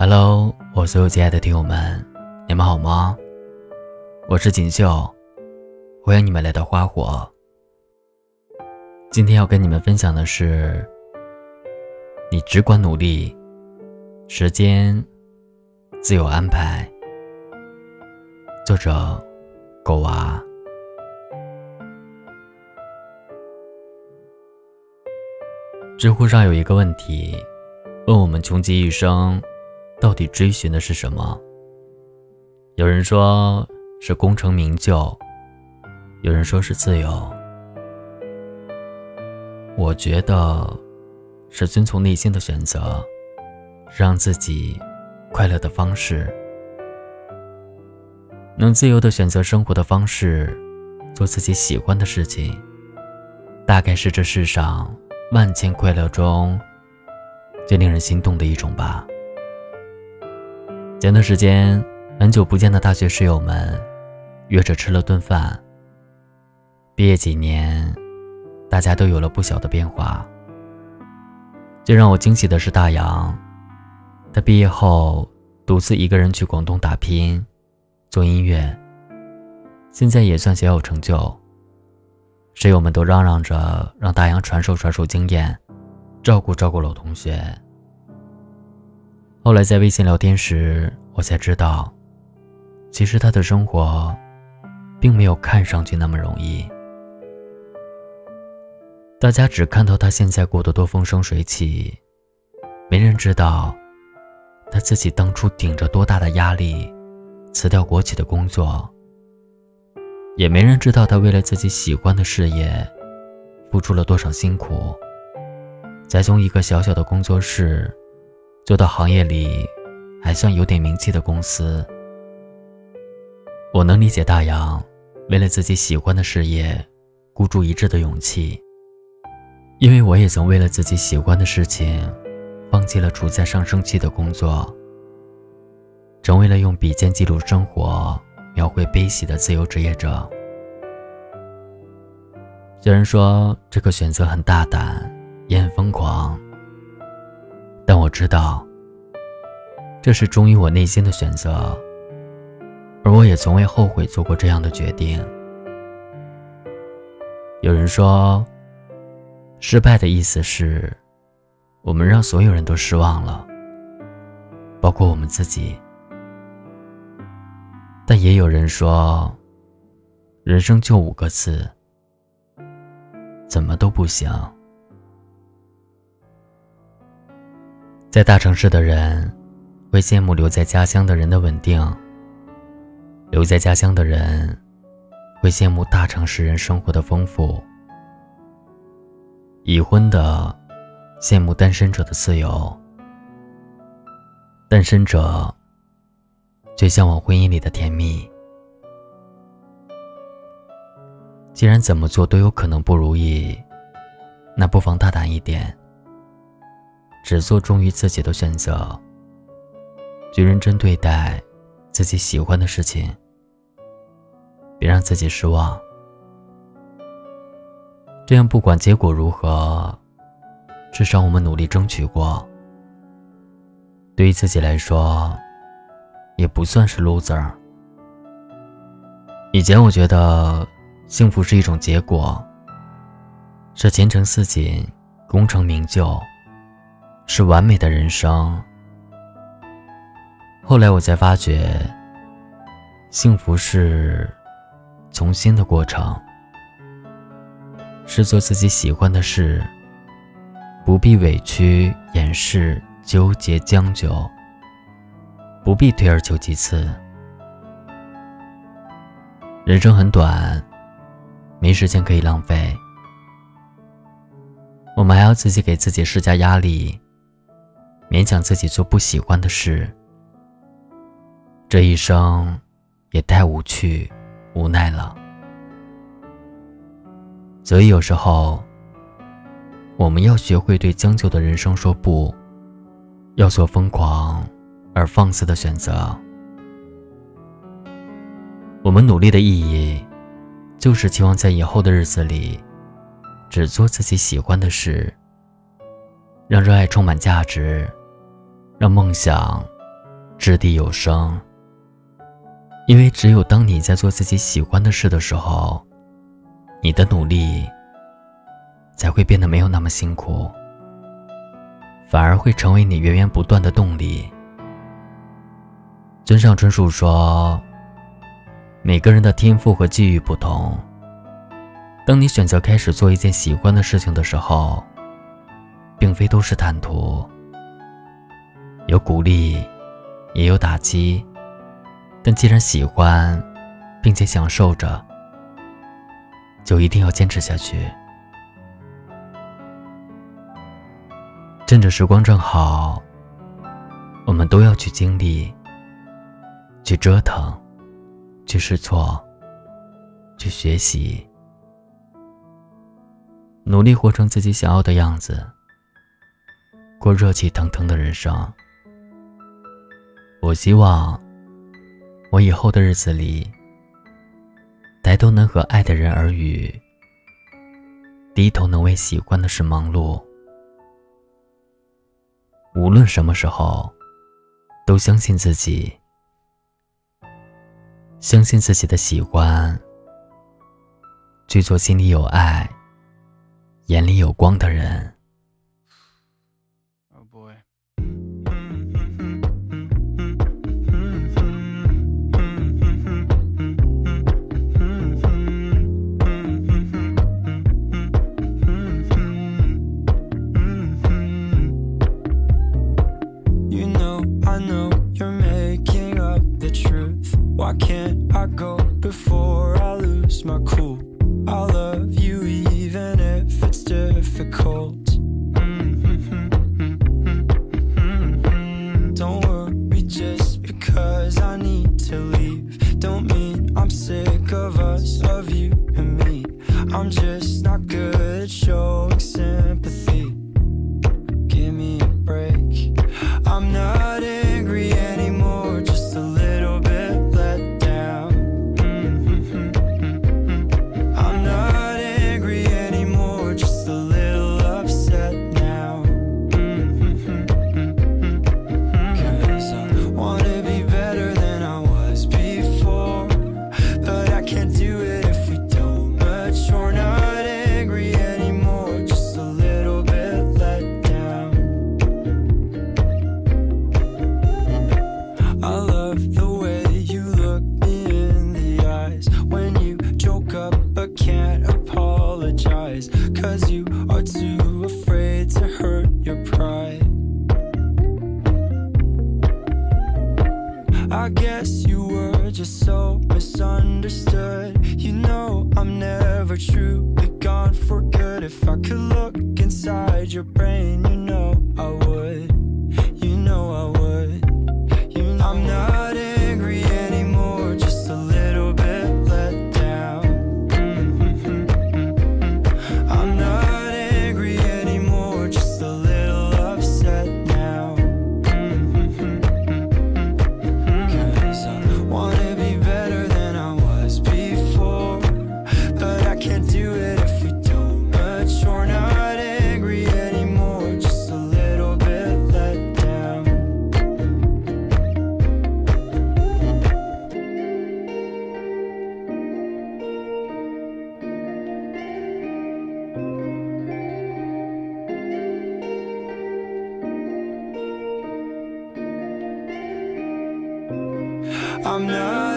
Hello，我所有亲爱的听友们，你们好吗？我是锦绣，欢迎你们来到花火。今天要跟你们分享的是，你只管努力，时间自有安排。作者：狗娃。知乎上有一个问题，问我们穷极一生。到底追寻的是什么？有人说是功成名就，有人说是自由。我觉得是遵从内心的选择，让自己快乐的方式，能自由的选择生活的方式，做自己喜欢的事情，大概是这世上万千快乐中最令人心动的一种吧。前段时间，很久不见的大学室友们约着吃了顿饭。毕业几年，大家都有了不小的变化。最让我惊喜的是大洋，他毕业后独自一个人去广东打拼，做音乐，现在也算小有成就。室友们都嚷嚷着让大洋传授传授经验，照顾照顾老同学。后来在微信聊天时，我才知道，其实他的生活，并没有看上去那么容易。大家只看到他现在过得多风生水起，没人知道，他自己当初顶着多大的压力，辞掉国企的工作。也没人知道他为了自己喜欢的事业，付出了多少辛苦，才从一个小小的工作室。做到行业里还算有点名气的公司，我能理解大洋为了自己喜欢的事业孤注一掷的勇气，因为我也曾为了自己喜欢的事情，放弃了处在上升期的工作，成为了用笔尖记录生活、描绘悲喜的自由职业者。虽然说这个选择很大胆，也很疯狂。我知道，这是忠于我内心的选择，而我也从未后悔做过这样的决定。有人说，失败的意思是，我们让所有人都失望了，包括我们自己。但也有人说，人生就五个字，怎么都不行。在大城市的人，会羡慕留在家乡的人的稳定；留在家乡的人，会羡慕大城市人生活的丰富；已婚的羡慕单身者的自由；单身者最向往婚姻里的甜蜜。既然怎么做都有可能不如意，那不妨大胆一点。只做忠于自己的选择，去认真对待自己喜欢的事情，别让自己失望。这样不管结果如何，至少我们努力争取过。对于自己来说，也不算是 loser。以前我觉得幸福是一种结果，是前程似锦、功成名就。是完美的人生。后来我才发觉，幸福是从心的过程，是做自己喜欢的事，不必委屈、掩饰、纠结、将就，不必退而求其次。人生很短，没时间可以浪费，我们还要自己给自己施加压力。勉强自己做不喜欢的事，这一生也太无趣、无奈了。所以有时候，我们要学会对将就的人生说不，要做疯狂而放肆的选择。我们努力的意义，就是期望在以后的日子里，只做自己喜欢的事，让热爱充满价值。让梦想掷地有声。因为只有当你在做自己喜欢的事的时候，你的努力才会变得没有那么辛苦，反而会成为你源源不断的动力。村上春树说：“每个人的天赋和机遇不同。当你选择开始做一件喜欢的事情的时候，并非都是坦途，有鼓励，也有打击。”但既然喜欢，并且享受着，就一定要坚持下去。趁着时光正好，我们都要去经历、去折腾、去试错、去学习，努力活成自己想要的样子，过热气腾腾的人生。我希望。我以后的日子里，抬头能和爱的人耳语，低头能为喜欢的事忙碌。无论什么时候，都相信自己，相信自己的喜欢，去做心里有爱、眼里有光的人。Why can't I go before I lose my cool? I love you even if it's difficult. Don't worry just because I need to leave. Don't mean I'm sick of us, of you and me. I'm just I guess you were just so misunderstood. You know, I'm never truly gone for good. If I could look inside your brain, you I'm not